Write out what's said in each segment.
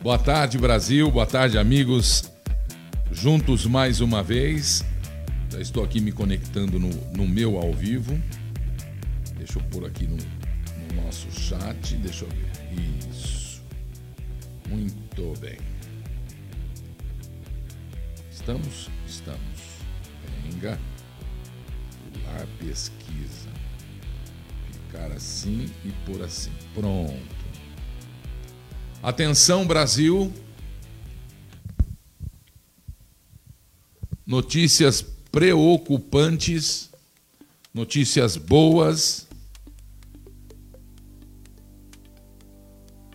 Boa tarde, Brasil. Boa tarde, amigos. Juntos mais uma vez. Já estou aqui me conectando no, no meu ao vivo. Deixa eu pôr aqui no, no nosso chat. Deixa eu ver. Isso. Muito bem. Estamos? Estamos. Venga. Pular pesquisa. Ficar assim e por assim. Pronto. Atenção, Brasil. Notícias preocupantes, notícias boas.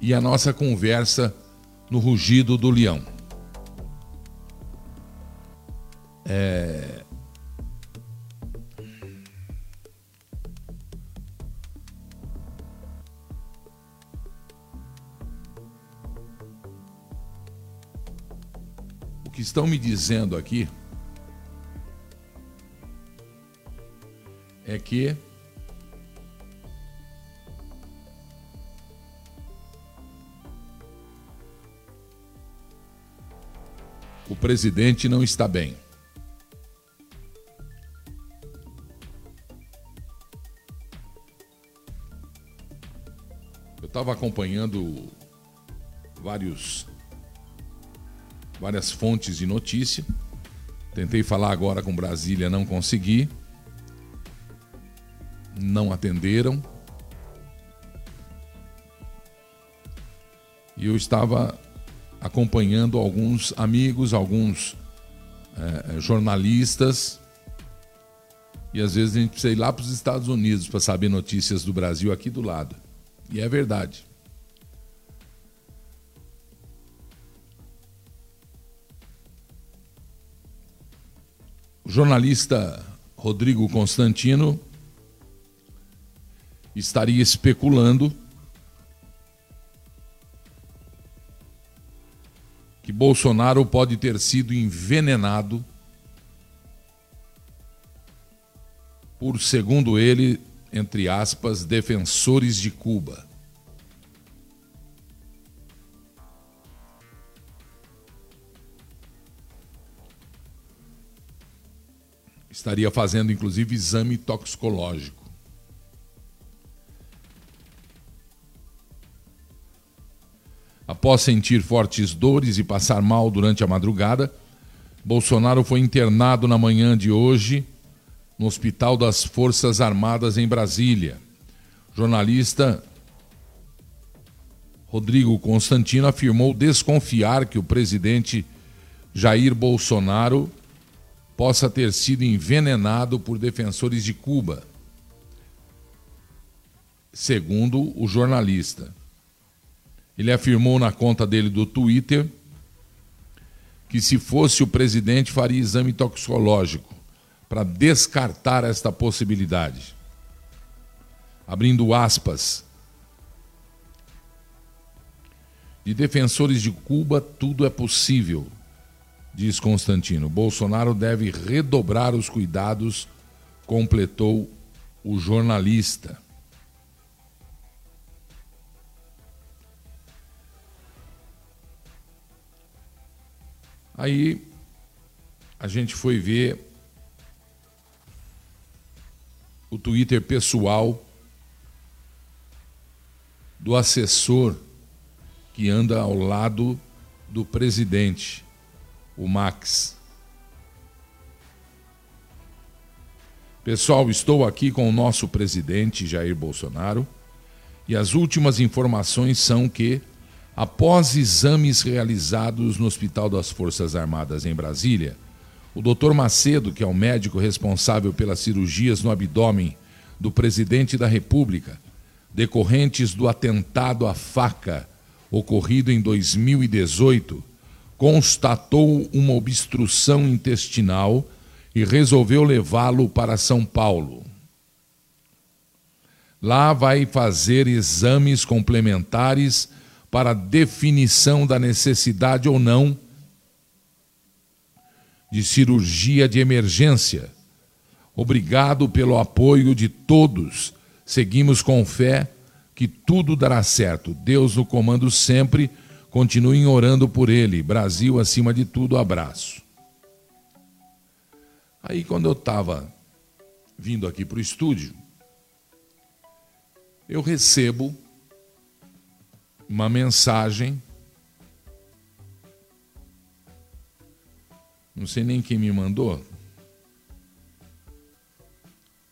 E a nossa conversa no rugido do leão. É... estão me dizendo aqui é que o presidente não está bem. Eu estava acompanhando vários várias fontes de notícia. Tentei falar agora com Brasília, não consegui não atenderam. E eu estava acompanhando alguns amigos, alguns é, jornalistas. E às vezes a gente precisa ir lá para os Estados Unidos para saber notícias do Brasil aqui do lado. E é verdade. O jornalista Rodrigo Constantino estaria especulando que Bolsonaro pode ter sido envenenado por, segundo ele, entre aspas, defensores de Cuba. Estaria fazendo, inclusive, exame toxicológico. Após sentir fortes dores e passar mal durante a madrugada, Bolsonaro foi internado na manhã de hoje no Hospital das Forças Armadas em Brasília. Jornalista Rodrigo Constantino afirmou desconfiar que o presidente Jair Bolsonaro possa ter sido envenenado por defensores de Cuba. Segundo o jornalista. Ele afirmou na conta dele do Twitter que se fosse o presidente faria exame toxicológico para descartar esta possibilidade. Abrindo aspas. De defensores de Cuba, tudo é possível, diz Constantino. Bolsonaro deve redobrar os cuidados, completou o jornalista. Aí a gente foi ver o Twitter pessoal do assessor que anda ao lado do presidente, o Max. Pessoal, estou aqui com o nosso presidente Jair Bolsonaro e as últimas informações são que Após exames realizados no Hospital das Forças Armadas em Brasília, o Dr. Macedo, que é o médico responsável pelas cirurgias no abdômen do presidente da República, decorrentes do atentado à faca ocorrido em 2018, constatou uma obstrução intestinal e resolveu levá-lo para São Paulo. Lá vai fazer exames complementares para definição da necessidade ou não de cirurgia de emergência. Obrigado pelo apoio de todos. Seguimos com fé que tudo dará certo. Deus no comando sempre. Continuem orando por ele. Brasil acima de tudo, abraço. Aí, quando eu estava vindo aqui para o estúdio, eu recebo uma mensagem. Não sei nem quem me mandou.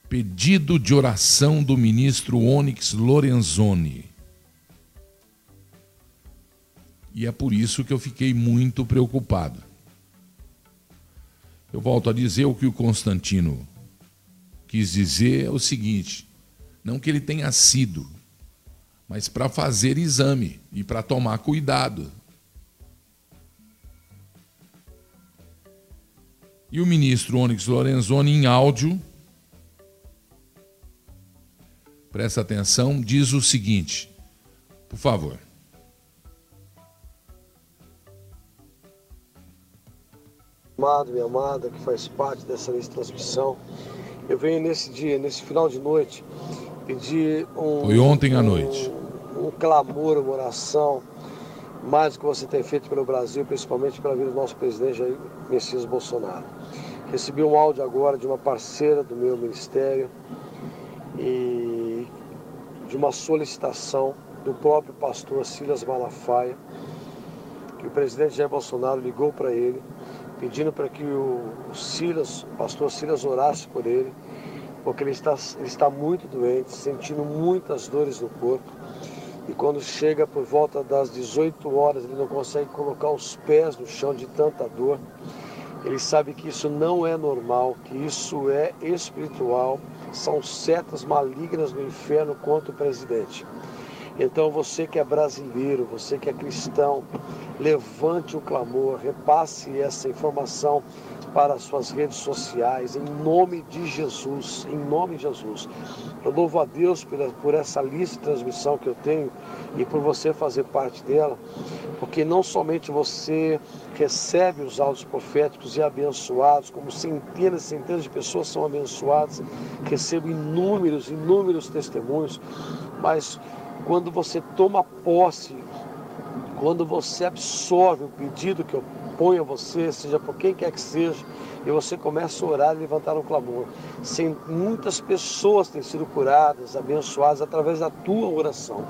Pedido de oração do ministro Onyx Lorenzoni. E é por isso que eu fiquei muito preocupado. Eu volto a dizer o que o Constantino quis dizer é o seguinte: não que ele tenha sido, mas para fazer exame e para tomar cuidado. E o ministro Onyx Lorenzoni, em áudio, presta atenção, diz o seguinte: por favor. Amado, minha amada, que faz parte dessa transmissão. Eu venho nesse dia, nesse final de noite, pedir um. Foi ontem à noite. Um, um clamor, uma oração, mais do que você tem feito pelo Brasil, principalmente pela vida do nosso presidente Jair Messias Bolsonaro. Recebi um áudio agora de uma parceira do meu ministério e de uma solicitação do próprio pastor Silas Malafaia, que o presidente Jair Bolsonaro ligou para ele pedindo para que o, Silas, o pastor Silas orasse por ele, porque ele está, ele está muito doente, sentindo muitas dores no corpo. E quando chega por volta das 18 horas, ele não consegue colocar os pés no chão de tanta dor. Ele sabe que isso não é normal, que isso é espiritual, são setas malignas do inferno contra o presidente. Então você que é brasileiro, você que é cristão, levante o clamor, repasse essa informação para as suas redes sociais, em nome de Jesus, em nome de Jesus. Eu louvo a Deus por, por essa lista de transmissão que eu tenho e por você fazer parte dela, porque não somente você recebe os áudios proféticos e abençoados, como centenas e centenas de pessoas são abençoadas, recebo inúmeros, inúmeros testemunhos, mas quando você toma posse, quando você absorve o pedido que eu ponho a você, seja por quem quer que seja, e você começa a orar e levantar um clamor. Sem, muitas pessoas têm sido curadas, abençoadas através da tua oração.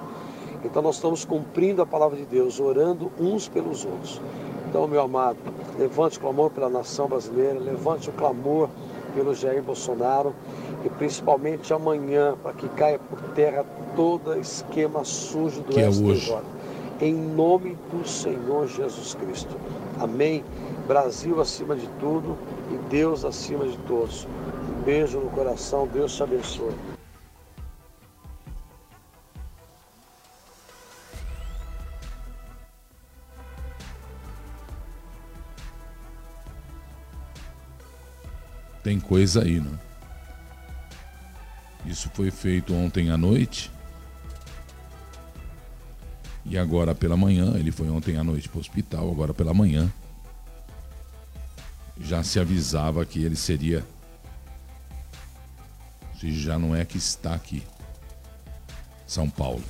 Então nós estamos cumprindo a palavra de Deus, orando uns pelos outros. Então, meu amado, levante o clamor pela nação brasileira, levante o clamor pelo Jair Bolsonaro e principalmente amanhã, para que caia por terra todo esquema sujo do que STJ. É em nome do Senhor Jesus Cristo. Amém. Brasil acima de tudo e Deus acima de todos. Um beijo no coração, Deus te abençoe. Tem coisa aí, né? Isso foi feito ontem à noite. E agora pela manhã, ele foi ontem à noite para o hospital, agora pela manhã. Já se avisava que ele seria. Se já não é que está aqui. São Paulo.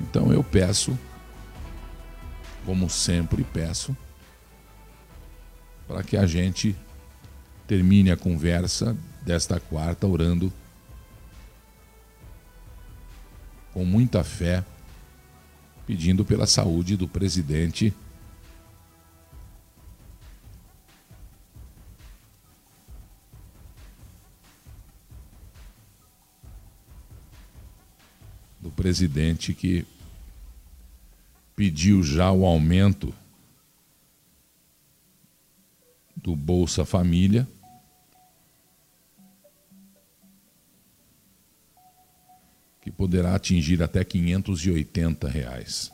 Então eu peço, como sempre peço, para que a gente termine a conversa desta quarta orando com muita fé, pedindo pela saúde do presidente. Do presidente que pediu já o aumento do Bolsa Família. Que poderá atingir até 580 reais.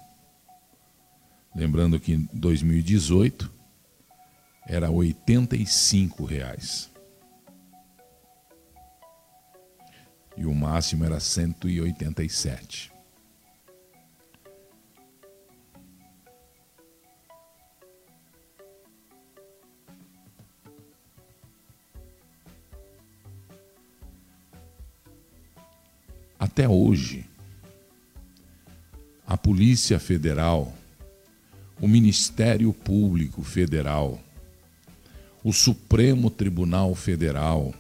Lembrando que em 2018 era 85 reais. E o máximo era 187. Até hoje, a Polícia Federal, o Ministério Público Federal, o Supremo Tribunal Federal,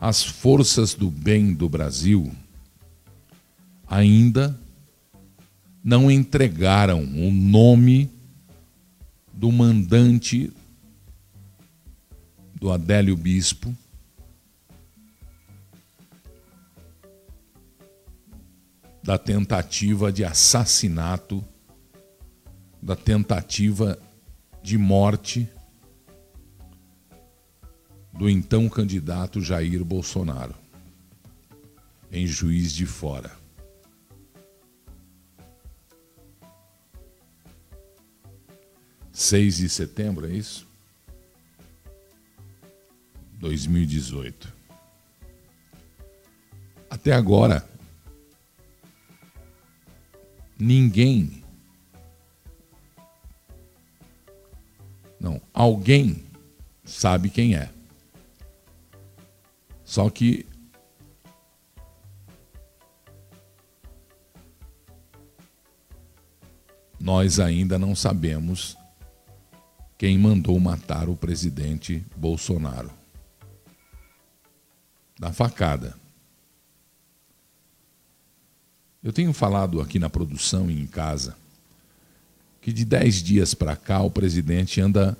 as forças do bem do Brasil ainda não entregaram o nome do mandante do Adélio Bispo da tentativa de assassinato, da tentativa de morte do então candidato Jair Bolsonaro, em Juiz de Fora. Seis de setembro, é isso? 2018. Até agora, ninguém, não, alguém sabe quem é. Só que nós ainda não sabemos quem mandou matar o presidente Bolsonaro. Da facada. Eu tenho falado aqui na produção e em casa que de dez dias para cá o presidente anda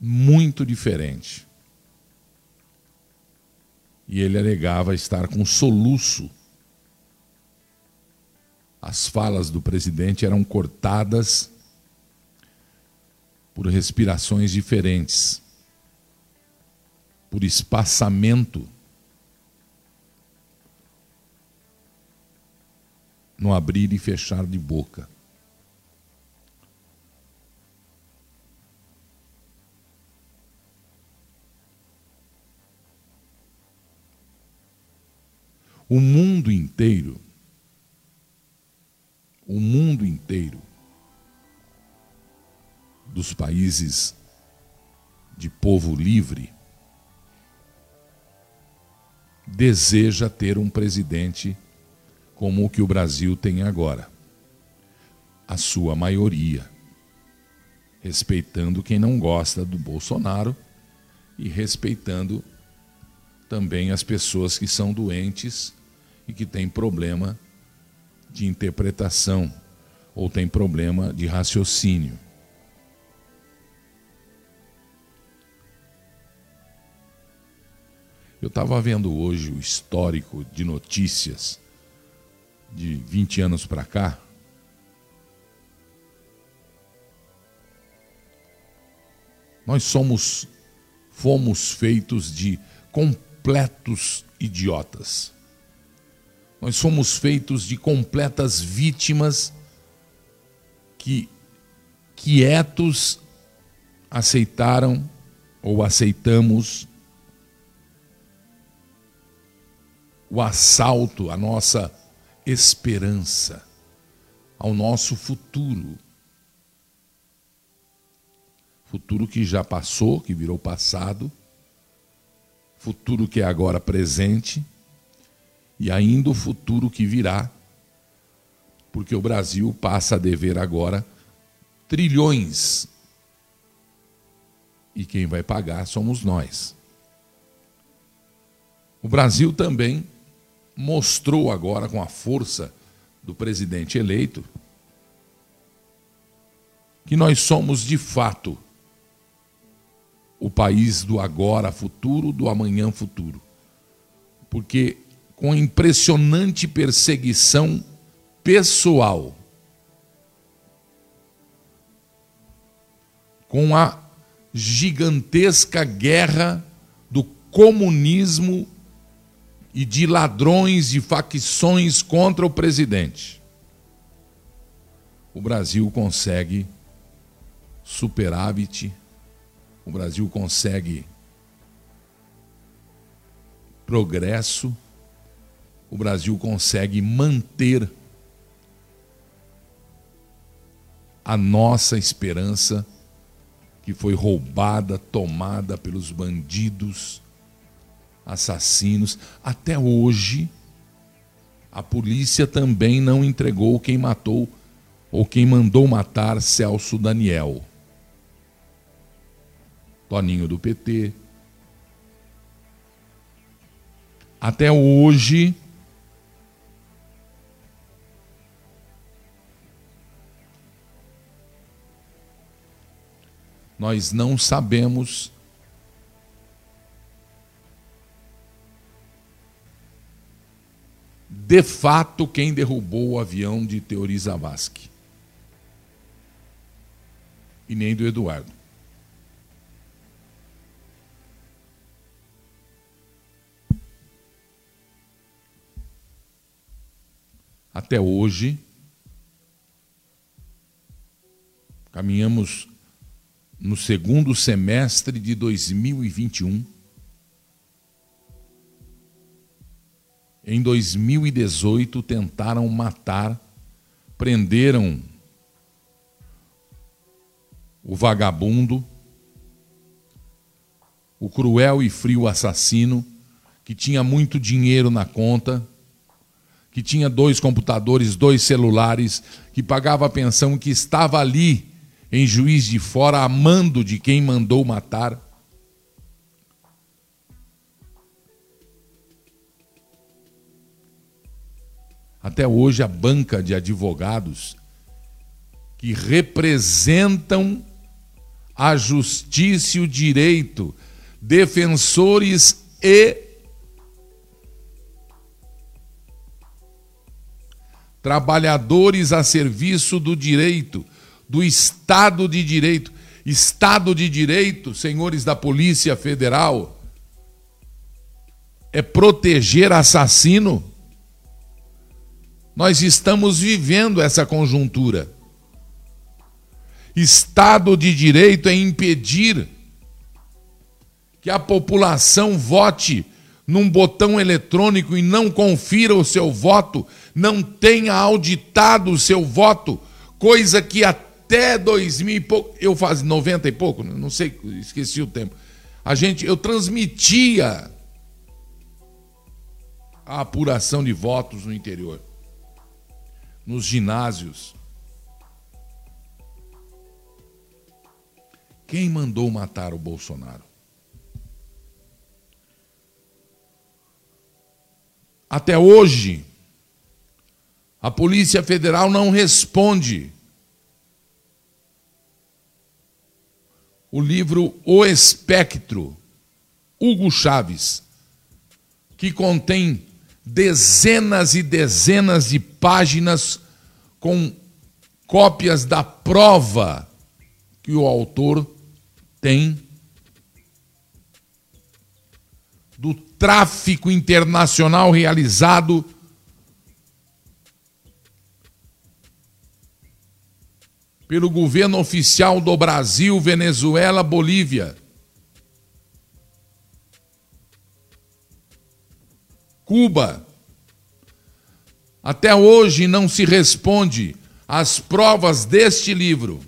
muito diferente e ele alegava estar com soluço. As falas do presidente eram cortadas por respirações diferentes, por espaçamento no abrir e fechar de boca. O mundo inteiro, o mundo inteiro dos países de povo livre deseja ter um presidente como o que o Brasil tem agora. A sua maioria, respeitando quem não gosta do Bolsonaro e respeitando também as pessoas que são doentes e que tem problema de interpretação ou tem problema de raciocínio. Eu estava vendo hoje o histórico de notícias de 20 anos para cá. Nós somos, fomos feitos de completos idiotas. Nós somos feitos de completas vítimas que quietos aceitaram ou aceitamos o assalto à nossa esperança, ao nosso futuro. Futuro que já passou, que virou passado, futuro que é agora presente e ainda o futuro que virá, porque o Brasil passa a dever agora trilhões. E quem vai pagar somos nós. O Brasil também mostrou agora, com a força do presidente eleito, que nós somos de fato o país do agora futuro, do amanhã futuro. Porque com impressionante perseguição pessoal, com a gigantesca guerra do comunismo e de ladrões e facções contra o presidente. O Brasil consegue superávit, o Brasil consegue progresso o Brasil consegue manter a nossa esperança que foi roubada, tomada pelos bandidos, assassinos. Até hoje, a polícia também não entregou quem matou ou quem mandou matar Celso Daniel. Toninho do PT. Até hoje, nós não sabemos de fato quem derrubou o avião de Teori Zavascki. E nem do Eduardo. Até hoje, caminhamos no segundo semestre de 2021. Em 2018, tentaram matar, prenderam o vagabundo, o cruel e frio assassino, que tinha muito dinheiro na conta, que tinha dois computadores, dois celulares, que pagava pensão, que estava ali em Juiz de Fora, amando de quem mandou matar. Até hoje, a banca de advogados que representam a justiça e o direito, defensores e trabalhadores a serviço do direito, do Estado de Direito. Estado de Direito, senhores da Polícia Federal, é proteger assassino. Nós estamos vivendo essa conjuntura. Estado de Direito é impedir que a população vote num botão eletrônico e não confira o seu voto, não tenha auditado o seu voto, coisa que até 2000 e pouco, eu fazia 90 e pouco, não sei, esqueci o tempo. A gente, eu transmitia a apuração de votos no interior, nos ginásios. Quem mandou matar o Bolsonaro? Até hoje, a Polícia Federal não responde o livro O Espectro, Hugo Chaves, que contém dezenas e dezenas de páginas com cópias da prova que o autor tem do tráfico internacional realizado pelo governo oficial do Brasil, Venezuela, Bolívia. Cuba. Até hoje não se responde às provas deste livro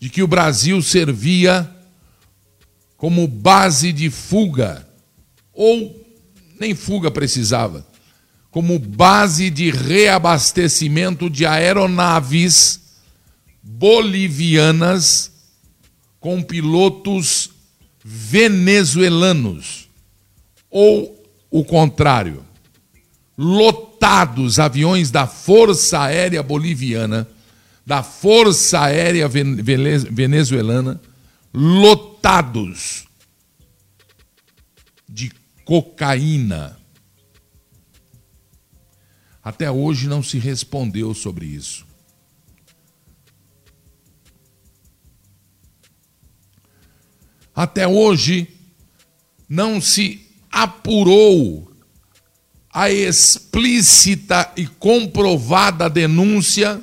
de que o Brasil servia como base de fuga, ou nem fuga precisava, como base de reabastecimento de aeronaves bolivianas com pilotos venezuelanos, ou o contrário, lotados aviões da Força Aérea Boliviana, da Força Aérea Venezuelana, lotados de cocaína. Até hoje não se respondeu sobre isso. até hoje não se apurou a explícita e comprovada denúncia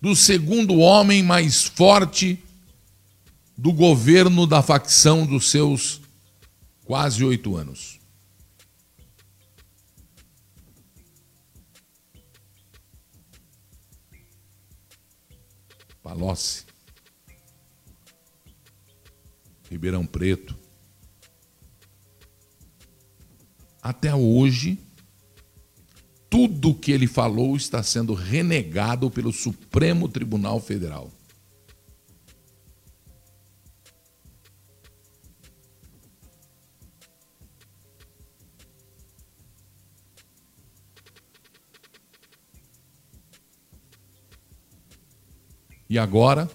do segundo homem mais forte do governo da facção dos seus quase oito anos. Ribeirão Preto. Até hoje, tudo que ele falou está sendo renegado pelo Supremo Tribunal Federal. E agora,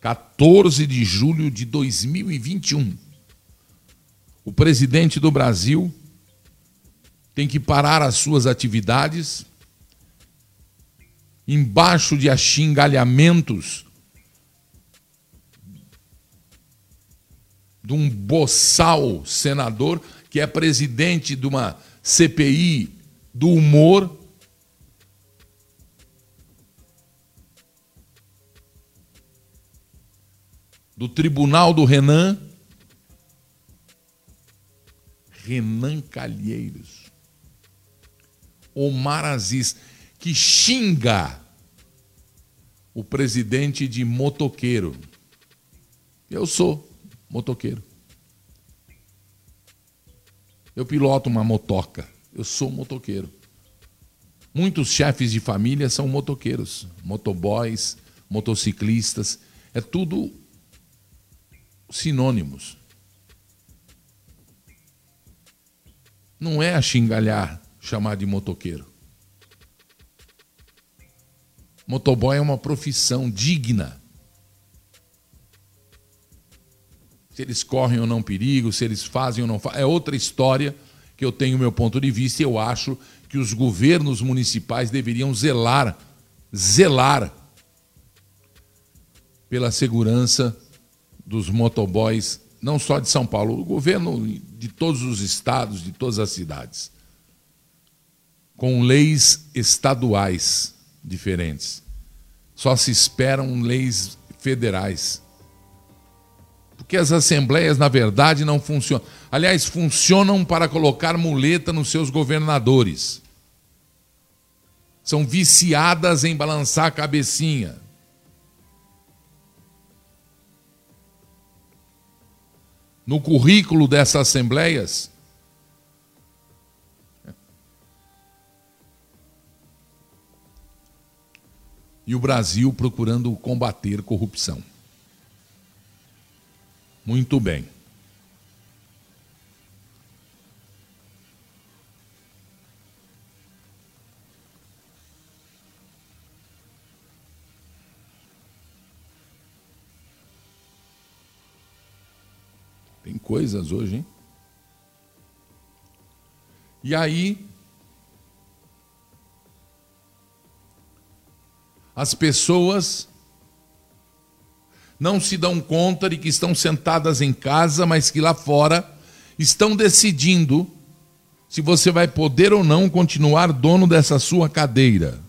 14 de julho de 2021, o presidente do Brasil tem que parar as suas atividades embaixo de axingalhamentos de um boçal senador que é presidente de uma CPI do humor do Tribunal do Renan, Renan Calheiros, Omar Aziz, que xinga o presidente de motoqueiro. Eu sou motoqueiro. Eu piloto uma motoca. Eu sou motoqueiro. Muitos chefes de família são motoqueiros, motoboys, motociclistas. É tudo sinônimos. Não é a xingalhar chamar de motoqueiro. Motoboy é uma profissão digna. Se eles correm ou não perigo, se eles fazem ou não fazem, é outra história que eu tenho meu ponto de vista e eu acho que os governos municipais deveriam zelar, zelar pela segurança dos motoboys, não só de São Paulo, o governo de todos os estados, de todas as cidades, com leis estaduais diferentes. Só se esperam leis federais. Porque as assembleias, na verdade, não funcionam. Aliás, funcionam para colocar muleta nos seus governadores. São viciadas em balançar a cabecinha. No currículo dessas assembleias. E o Brasil procurando combater corrupção. Muito bem. Coisas hoje, hein? E aí, as pessoas não se dão conta de que estão sentadas em casa, mas que lá fora estão decidindo se você vai poder ou não continuar dono dessa sua cadeira.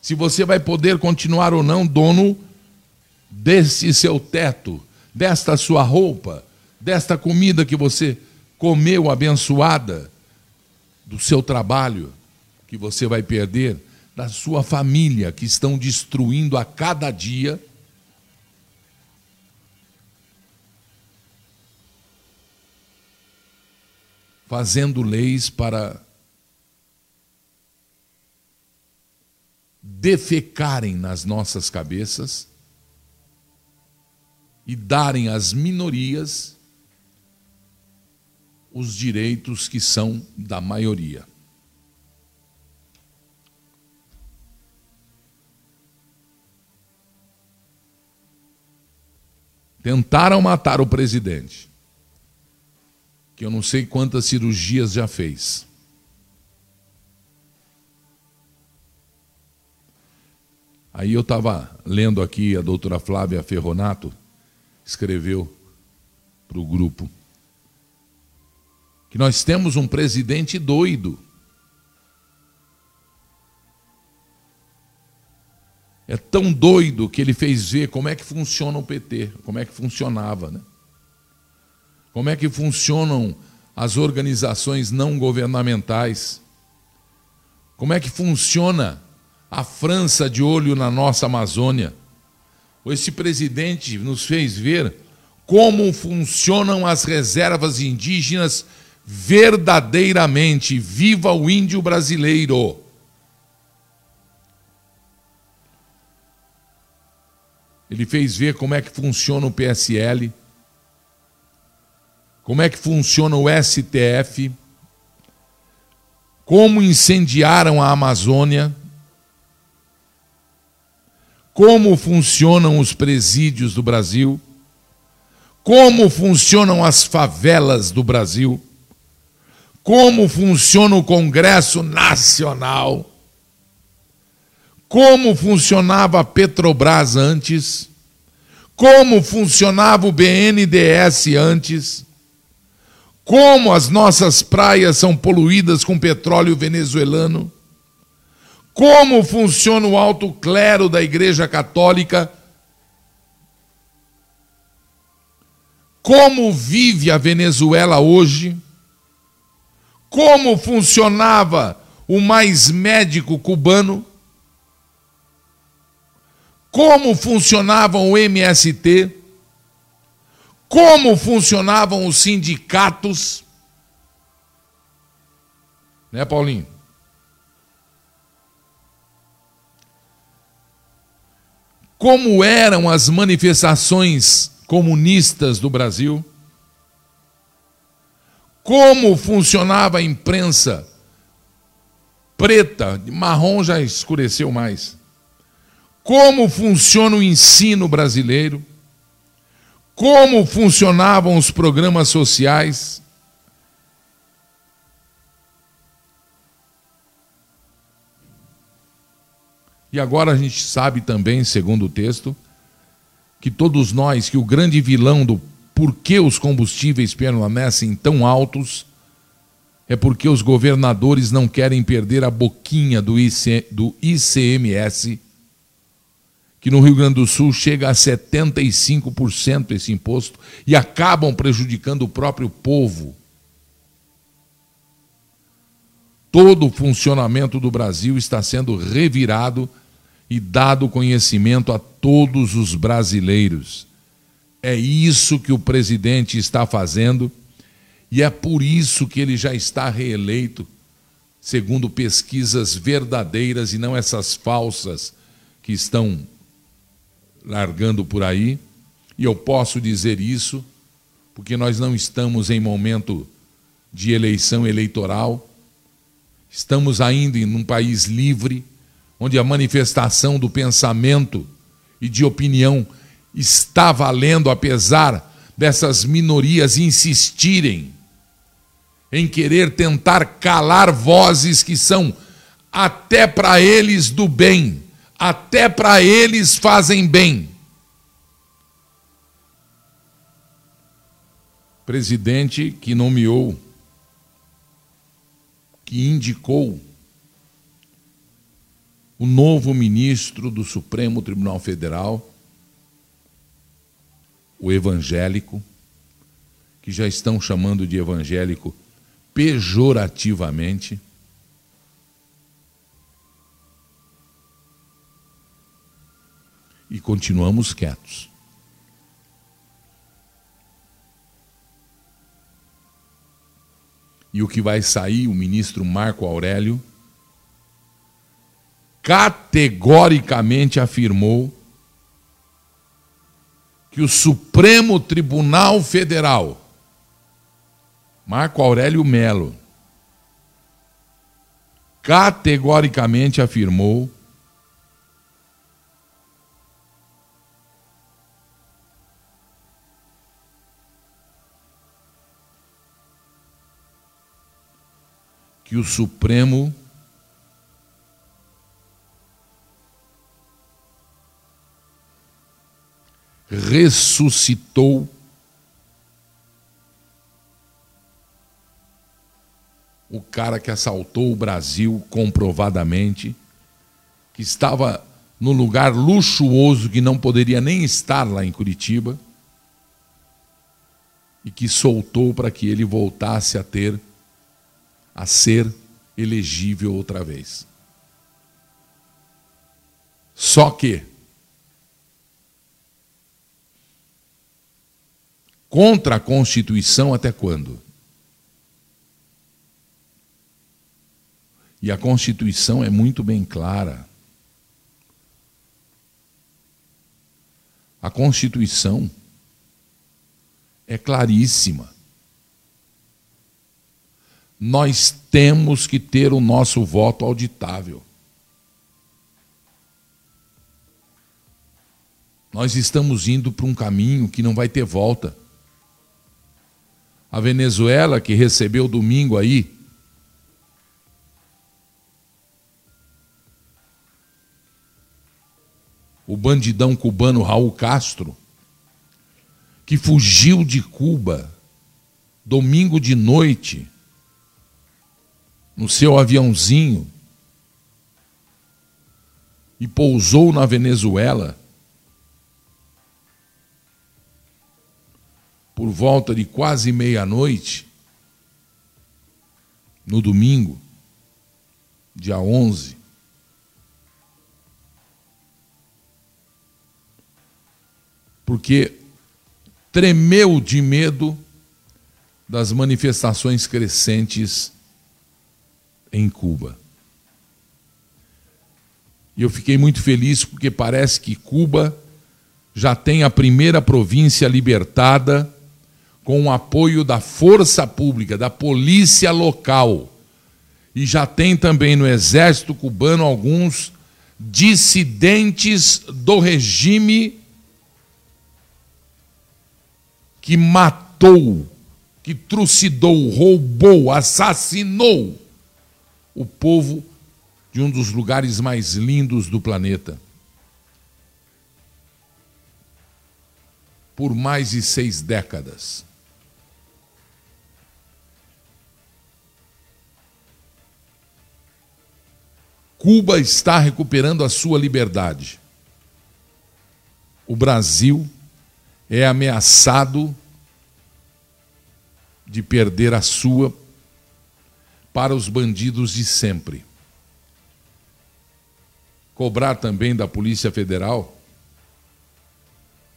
Se você vai poder continuar ou não dono desse seu teto, desta sua roupa, desta comida que você comeu abençoada, do seu trabalho que você vai perder, da sua família que estão destruindo a cada dia. Fazendo leis para defecarem nas nossas cabeças e darem às minorias os direitos que são da maioria. Tentaram matar o presidente, que eu não sei quantas cirurgias já fez. Aí eu estava lendo aqui, a doutora Flávia Ferronato escreveu para o grupo que nós temos um presidente doido. É tão doido que ele fez ver como é que funciona o PT, como é que funcionava, né? Como é que funcionam as organizações não governamentais? Como é que funciona a França de olho na nossa Amazônia? esse presidente nos fez ver como funcionam as reservas indígenas verdadeiramente. Viva o índio brasileiro! Ele fez ver como é que funciona o PSL, como é que funciona o STF, como incendiaram a Amazônia, como funcionam os presídios do Brasil, como funcionam as favelas do Brasil, como funciona o Congresso Nacional? Como funcionava a Petrobras antes, como funcionava o BNDES antes, como as nossas praias são poluídas com petróleo venezuelano, como funciona o alto clero da Igreja Católica, como vive a Venezuela hoje, como funcionava o mais médico cubano como funcionavam o MST, como funcionavam os sindicatos. Né, Paulinho? Como eram as manifestações comunistas do Brasil? Como funcionava a imprensa preta, marrom já escureceu mais como funciona o ensino brasileiro, como funcionavam os programas sociais. E agora a gente sabe também, segundo o texto, que todos nós, que o grande vilão do porquê os combustíveis permanecem tão altos é porque os governadores não querem perder a boquinha do, IC, do ICMS que no Rio Grande do Sul chega a 75% esse imposto e acabam prejudicando o próprio povo. Todo o funcionamento do Brasil está sendo revirado e dado conhecimento a todos os brasileiros. É isso que o presidente está fazendo e é por isso que ele já está reeleito, segundo pesquisas verdadeiras e não essas falsas que estão largando por aí, e eu posso dizer isso porque nós não estamos em momento de eleição eleitoral, estamos ainda em um país livre, onde a manifestação do pensamento e de opinião está valendo, apesar dessas minorias insistirem em querer tentar calar vozes que são até para eles do bem até para eles fazem bem. Presidente que nomeou, que indicou o novo ministro do Supremo Tribunal Federal, o evangélico, que já estão chamando de evangélico pejorativamente. e continuamos quietos. E o que vai sair, o ministro Marco Aurélio categoricamente afirmou que o Supremo Tribunal Federal, Marco Aurélio Melo, categoricamente afirmou que o Supremo ressuscitou o cara que assaltou o Brasil comprovadamente, que estava no lugar luxuoso que não poderia nem estar lá em Curitiba, e que soltou para que ele voltasse a ter a ser elegível outra vez. Só que contra a Constituição até quando? E a Constituição é muito bem clara. A Constituição é claríssima. Nós temos que ter o nosso voto auditável. Nós estamos indo para um caminho que não vai ter volta. A Venezuela, que recebeu domingo aí o bandidão cubano Raul Castro, que fugiu de Cuba domingo de noite no seu aviãozinho e pousou na Venezuela por volta de quase meia-noite, no domingo, dia 11. Porque tremeu de medo das manifestações crescentes em Cuba. E eu fiquei muito feliz porque parece que Cuba já tem a primeira província libertada com o apoio da força pública, da polícia local. E já tem também no exército cubano alguns dissidentes do regime que matou, que trucidou, roubou, assassinou o povo de um dos lugares mais lindos do planeta. Por mais de seis décadas. Cuba está recuperando a sua liberdade. O Brasil é ameaçado de perder a sua para os bandidos de sempre. Cobrar também da Polícia Federal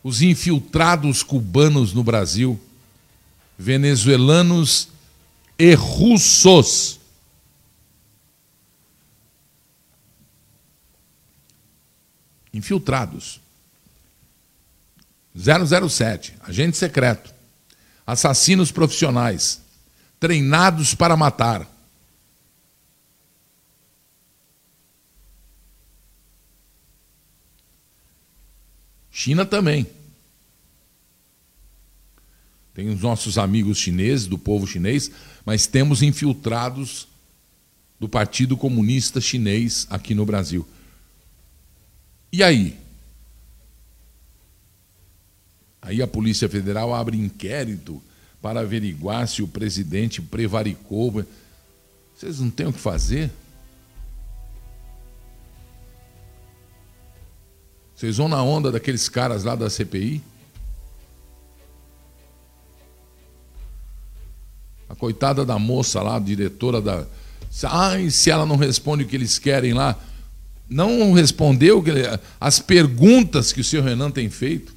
os infiltrados cubanos no Brasil, venezuelanos e russos infiltrados. 007, agente secreto, assassinos profissionais, treinados para matar. China também. Tem os nossos amigos chineses, do povo chinês, mas temos infiltrados do Partido Comunista Chinês aqui no Brasil. E aí? Aí a Polícia Federal abre inquérito para averiguar se o presidente prevaricou. Vocês não têm o que fazer? Vocês vão na onda daqueles caras lá da CPI? A coitada da moça lá, diretora da. Ai, se ela não responde o que eles querem lá, não respondeu as perguntas que o senhor Renan tem feito.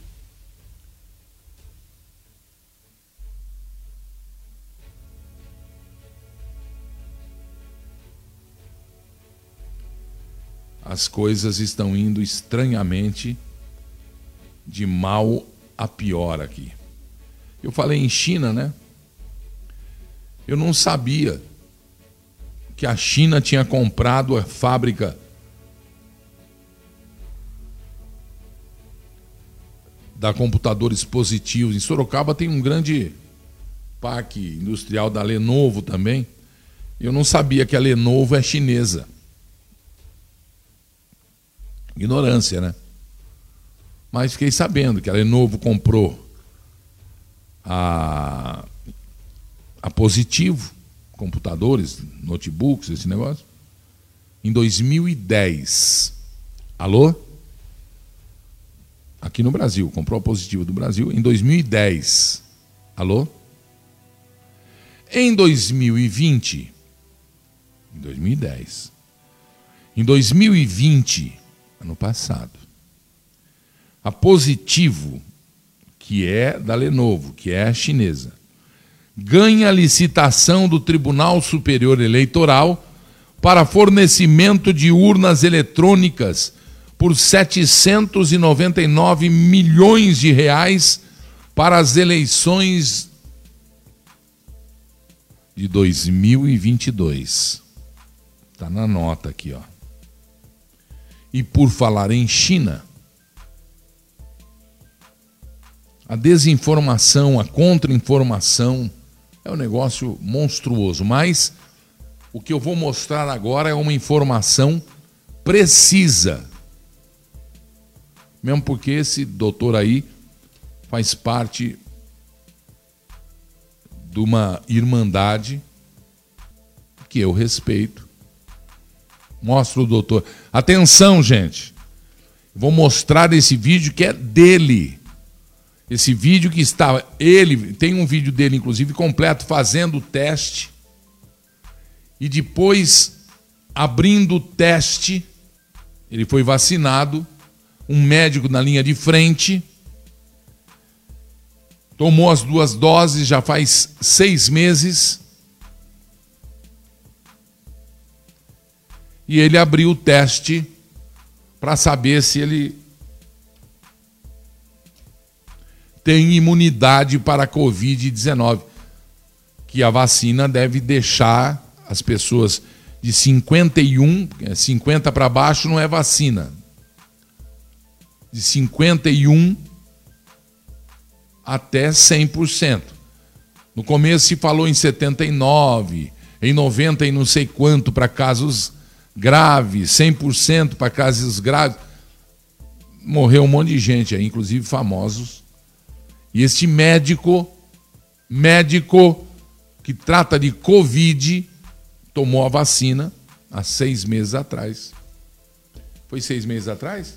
As coisas estão indo estranhamente de mal a pior aqui. Eu falei em China, né? Eu não sabia que a China tinha comprado a fábrica da Computadores Positivos. Em Sorocaba tem um grande parque industrial da Lenovo também. Eu não sabia que a Lenovo é chinesa. Ignorância, né? Mas fiquei sabendo que a Lenovo comprou a, a Positivo, computadores, notebooks, esse negócio, em 2010. Alô? Aqui no Brasil, comprou a positiva do Brasil em 2010. Alô? Em 2020, em 2010, em 2020, ano passado, a Positivo, que é da Lenovo, que é chinesa, ganha licitação do Tribunal Superior Eleitoral para fornecimento de urnas eletrônicas por 799 milhões de reais para as eleições de 2022. Está na nota aqui, ó. E por falar em China, a desinformação, a contra-informação é um negócio monstruoso, mas o que eu vou mostrar agora é uma informação precisa. Mesmo porque esse doutor aí faz parte de uma irmandade que eu respeito. Mostra o doutor. Atenção, gente. Vou mostrar esse vídeo que é dele. Esse vídeo que está. Ele tem um vídeo dele, inclusive, completo, fazendo o teste. E depois abrindo o teste. Ele foi vacinado. Um médico na linha de frente tomou as duas doses já faz seis meses. E ele abriu o teste para saber se ele tem imunidade para a Covid-19. Que a vacina deve deixar as pessoas de 51, 50 para baixo não é vacina. De 51 até 100%. No começo se falou em 79, em 90 e não sei quanto para casos graves, 100% para casos graves. Morreu um monte de gente aí, inclusive famosos. E este médico, médico que trata de Covid, tomou a vacina há seis meses atrás. Foi seis meses atrás?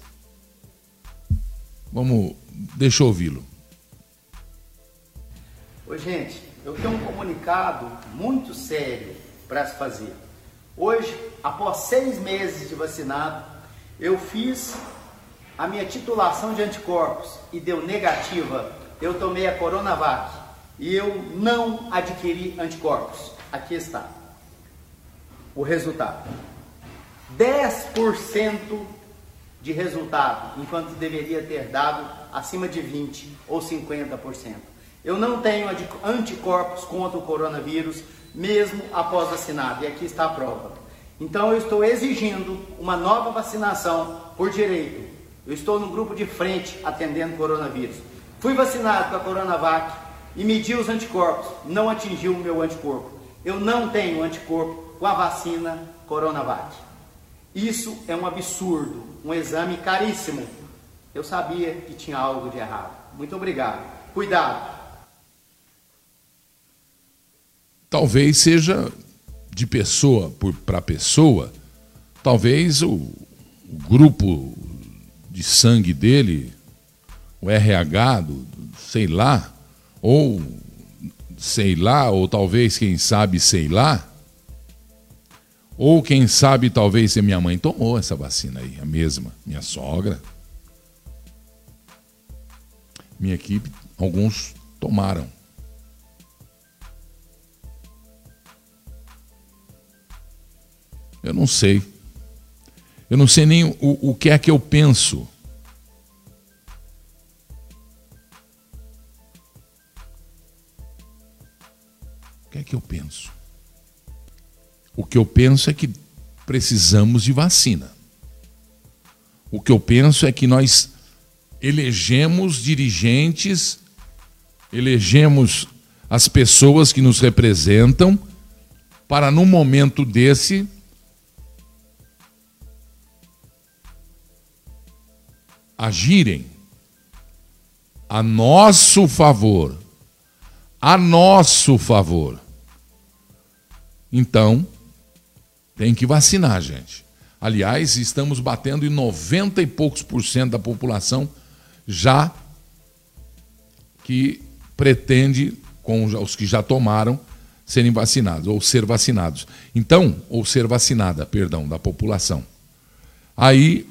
Vamos, deixa eu ouvi-lo. Oi, gente, eu tenho um comunicado muito sério para se fazer. Hoje, após seis meses de vacinado, eu fiz a minha titulação de anticorpos e deu negativa. Eu tomei a Coronavac e eu não adquiri anticorpos. Aqui está o resultado: 10% de resultado, enquanto deveria ter dado acima de 20% ou 50%. Eu não tenho anticorpos contra o coronavírus, mesmo após vacinado, e aqui está a prova. Então eu estou exigindo uma nova vacinação por direito. Eu estou no grupo de frente atendendo coronavírus. Fui vacinado com a Coronavac e medi os anticorpos, não atingiu o meu anticorpo. Eu não tenho anticorpo com a vacina Coronavac. Isso é um absurdo, um exame caríssimo. Eu sabia que tinha algo de errado. Muito obrigado. Cuidado. talvez seja de pessoa para pessoa, talvez o, o, grupo de sangue dele, o RH, do, sei lá, ou sei lá, ou talvez, quem sabe, sei lá, ou quem sabe, talvez, se minha mãe tomou essa vacina aí, a mesma, minha sogra. Minha equipe, alguns tomaram. Eu não sei. Eu não sei nem o, o que é que eu penso. O que é que eu penso? O que eu penso é que precisamos de vacina. O que eu penso é que nós elegemos dirigentes, elegemos as pessoas que nos representam, para num momento desse agirem a nosso favor, a nosso favor. Então, tem que vacinar, gente. Aliás, estamos batendo em 90 e poucos por cento da população já que pretende, com os que já tomaram, serem vacinados, ou ser vacinados. Então, ou ser vacinada, perdão, da população. Aí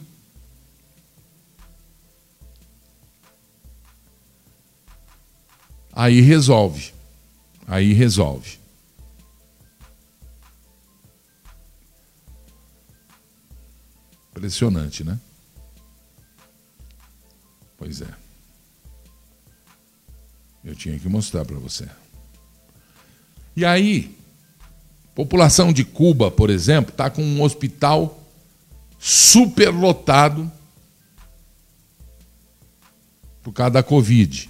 Aí resolve. Aí resolve. Impressionante, né? Pois é. Eu tinha que mostrar para você. E aí, população de Cuba, por exemplo, está com um hospital superlotado por causa da Covid.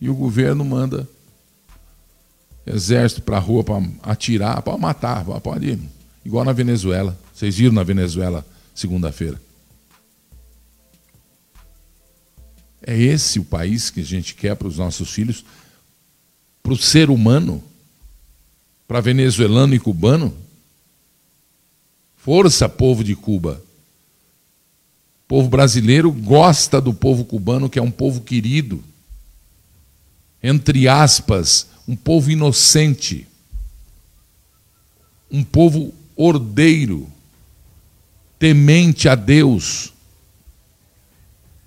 E o governo manda exército para a rua para atirar, para matar, pode ir. Igual na Venezuela. Vocês viram na Venezuela segunda-feira. É esse o país que a gente quer para os nossos filhos, para o ser humano, para venezuelano e cubano? Força, povo de Cuba. O povo brasileiro gosta do povo cubano, que é um povo querido. Entre aspas, um povo inocente, um povo ordeiro, temente a Deus,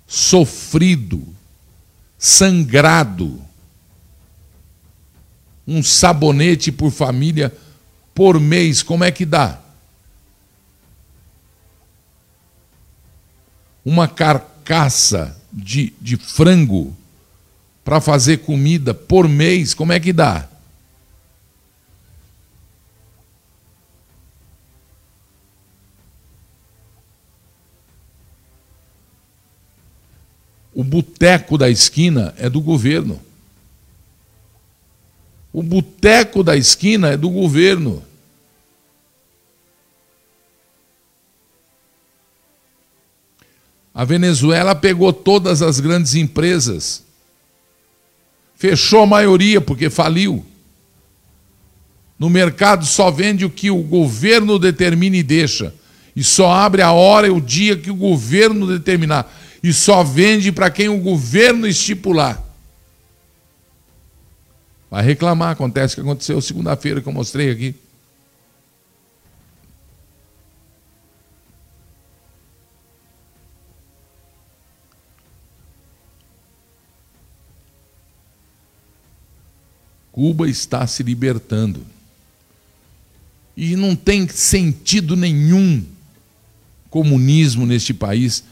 sofrido, sangrado, um sabonete por família por mês, como é que dá? Uma carcaça de, de frango para fazer comida por mês, como é que dá? O boteco da esquina é do governo. O boteco da esquina é do governo. A Venezuela pegou todas as grandes empresas Fechou a maioria porque faliu. No mercado só vende o que o governo determina e deixa. E só abre a hora e o dia que o governo determinar. E só vende para quem o governo estipular. Vai reclamar, acontece o que aconteceu segunda-feira que eu mostrei aqui. Cuba está se libertando. E não tem sentido nenhum comunismo neste país.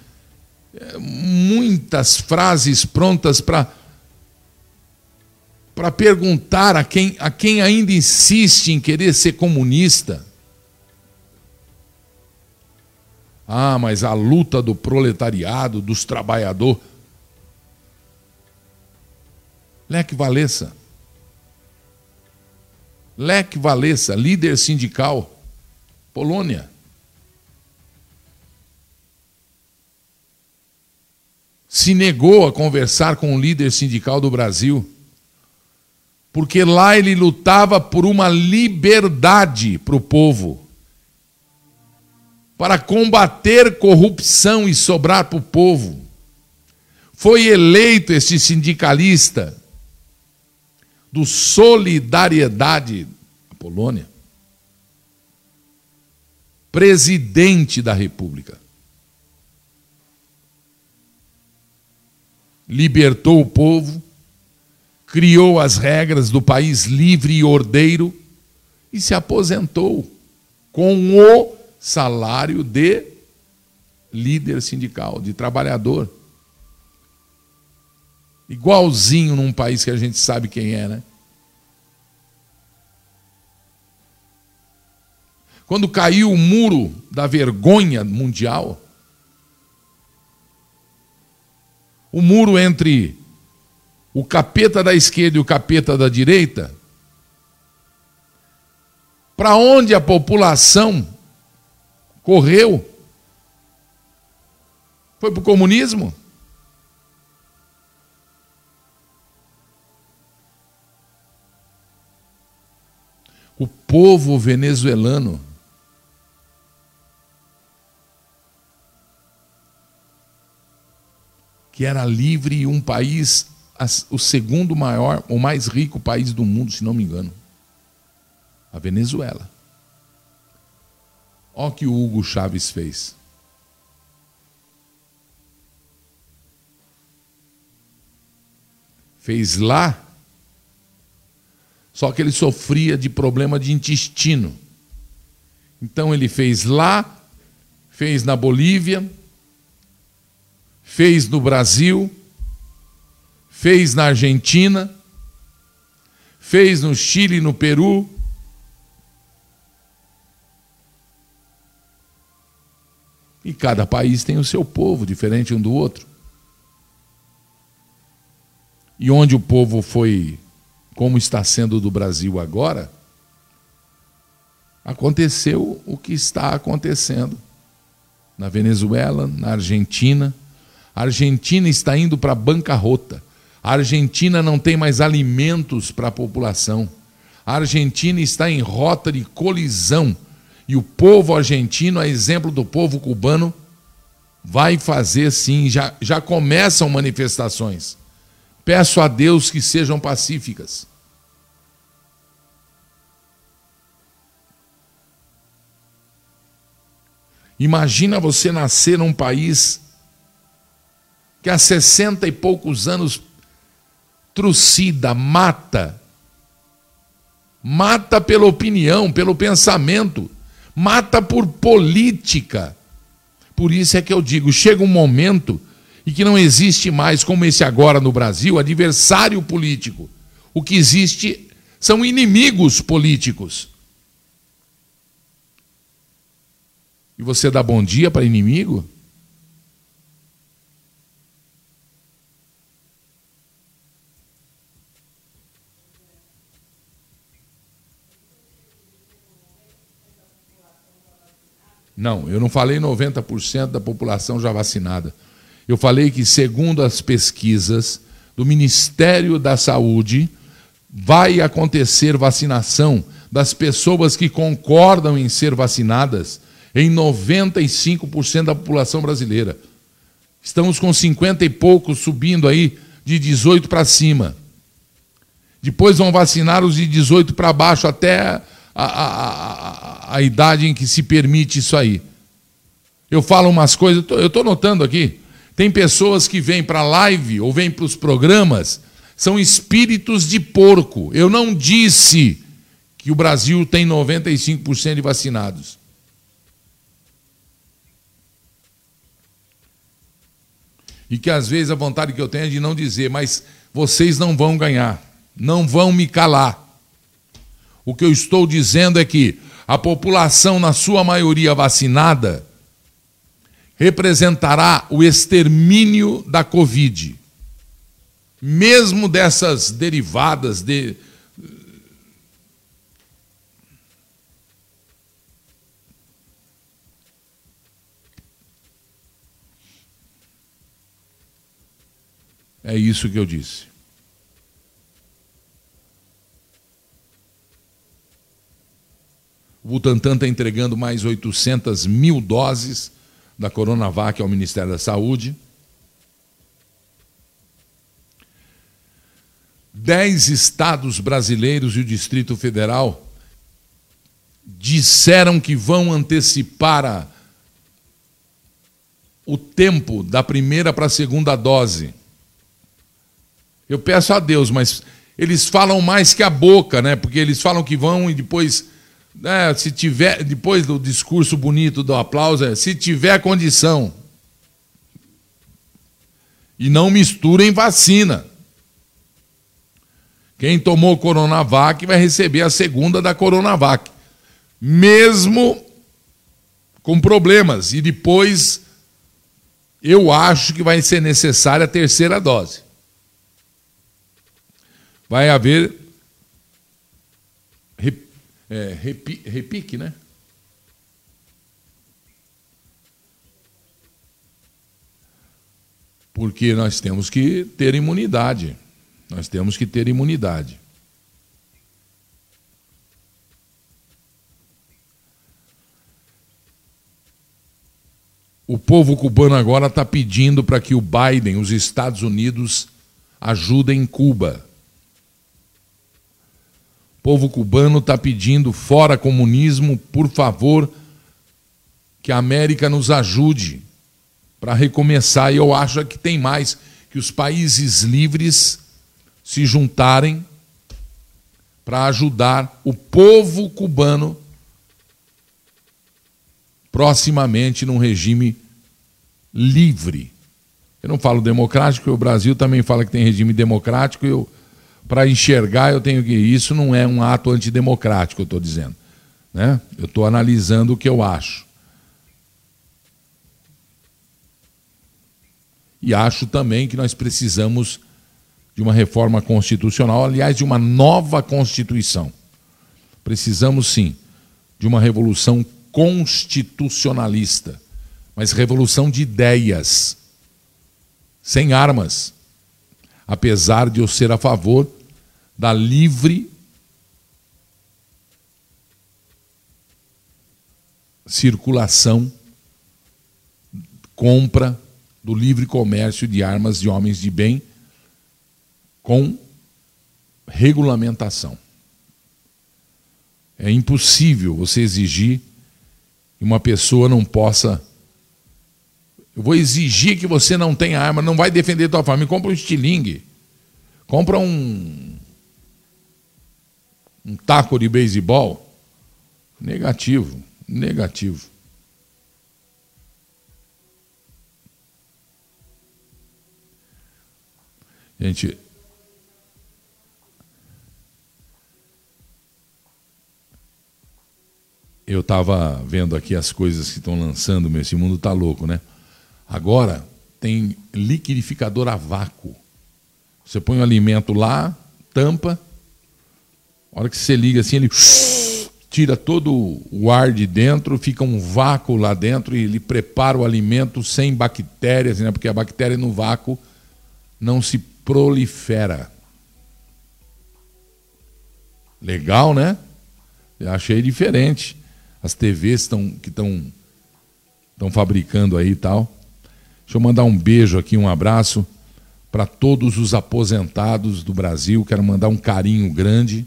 É, muitas frases prontas para para perguntar a quem, a quem ainda insiste em querer ser comunista. Ah, mas a luta do proletariado, dos trabalhadores. Leque Valessa. Lech Walesa, líder sindical, Polônia. Se negou a conversar com o líder sindical do Brasil, porque lá ele lutava por uma liberdade para o povo, para combater corrupção e sobrar para o povo. Foi eleito este sindicalista do Solidariedade a Polônia, presidente da República. Libertou o povo, criou as regras do país livre e ordeiro e se aposentou com o salário de líder sindical, de trabalhador. Igualzinho num país que a gente sabe quem é, né? Quando caiu o muro da vergonha mundial, o muro entre o capeta da esquerda e o capeta da direita, para onde a população correu? Foi para o comunismo? O povo venezuelano que era livre e um país, o segundo maior, o mais rico país do mundo, se não me engano. A Venezuela. Olha o que o Hugo Chaves fez. Fez lá, só que ele sofria de problema de intestino. Então ele fez lá, fez na Bolívia, fez no Brasil, fez na Argentina, fez no Chile e no Peru. E cada país tem o seu povo, diferente um do outro. E onde o povo foi, como está sendo do Brasil agora, aconteceu o que está acontecendo na Venezuela, na Argentina. A Argentina está indo para a bancarrota. A Argentina não tem mais alimentos para a população. A Argentina está em rota de colisão. E o povo argentino, a exemplo do povo cubano, vai fazer sim, já, já começam manifestações. Peço a Deus que sejam pacíficas. Imagina você nascer num país que há sessenta e poucos anos trucida, mata. Mata pela opinião, pelo pensamento, mata por política. Por isso é que eu digo: chega um momento e que não existe mais, como esse agora no Brasil, adversário político. O que existe são inimigos políticos. E você dá bom dia para inimigo? Não, eu não falei 90% da população já vacinada. Eu falei que, segundo as pesquisas do Ministério da Saúde, vai acontecer vacinação das pessoas que concordam em ser vacinadas em 95% da população brasileira. Estamos com 50 e poucos subindo aí de 18 para cima. Depois vão vacinar os de 18 para baixo até a, a, a, a, idade em que se permite isso aí. Eu falo umas coisas, eu estou notando aqui. Tem pessoas que vêm para a live ou vêm para os programas, são espíritos de porco. Eu não disse que o Brasil tem 95% de vacinados. E que às vezes a vontade que eu tenho é de não dizer, mas vocês não vão ganhar, não vão me calar. O que eu estou dizendo é que a população, na sua maioria vacinada, representará o extermínio da Covid. Mesmo dessas derivadas de, É isso que eu disse. O Butantan está entregando mais 800 mil doses da Coronavac ao Ministério da Saúde. Dez estados brasileiros e o Distrito Federal disseram que vão antecipar a, o tempo da primeira para a segunda dose. Eu peço a Deus, mas eles falam mais que a boca, né? Porque eles falam que vão e depois, né, se tiver, depois do discurso bonito, do aplauso, é, se tiver condição. E não misturem vacina. Quem tomou Coronavac vai receber a segunda da Coronavac. Mesmo com problemas. E depois eu acho que vai ser necessária a terceira dose vai haver é, repique, né? Porque nós temos que ter imunidade. Nós temos que ter imunidade. O povo cubano agora está pedindo para que o Biden, os Estados Unidos, ajudem Cuba povo cubano está pedindo fora comunismo, por favor, que a América nos ajude para recomeçar. E eu acho que tem mais que os países livres se juntarem para ajudar o povo cubano proximamente num regime livre. Eu não falo democrático, o Brasil também fala que tem regime democrático. Eu, para enxergar, eu tenho que. Isso não é um ato antidemocrático, eu estou dizendo. Né? Eu estou analisando o que eu acho. E acho também que nós precisamos de uma reforma constitucional, aliás, de uma nova Constituição. Precisamos, sim, de uma revolução constitucionalista, mas revolução de ideias, sem armas. Apesar de eu ser a favor da livre circulação, compra do livre comércio de armas de homens de bem com regulamentação. É impossível você exigir que uma pessoa não possa. Eu vou exigir que você não tenha arma, não vai defender tua família. Compra um estilingue. Compra um. Um taco de beisebol. Negativo. Negativo. Gente, eu estava vendo aqui as coisas que estão lançando, meu, esse mundo está louco, né? Agora tem liquidificador a vácuo. Você põe o alimento lá, tampa, hora que você liga assim, ele tira todo o ar de dentro, fica um vácuo lá dentro e ele prepara o alimento sem bactérias, né? porque a bactéria no vácuo não se prolifera. Legal, né? Eu achei diferente as TVs que estão estão fabricando aí e tal. Deixa eu mandar um beijo aqui, um abraço para todos os aposentados do Brasil. Quero mandar um carinho grande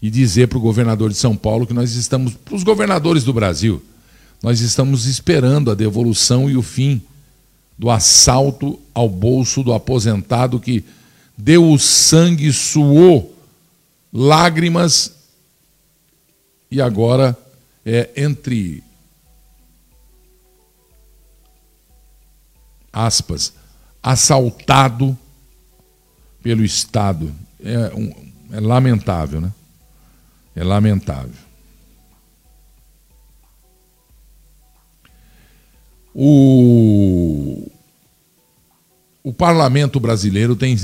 e dizer para o governador de São Paulo que nós estamos, para os governadores do Brasil, nós estamos esperando a devolução e o fim do assalto ao bolso do aposentado que deu o sangue, suou lágrimas e agora é, entre aspas, assaltado pelo Estado. É, um, é lamentável, né? É lamentável. O, o parlamento brasileiro tem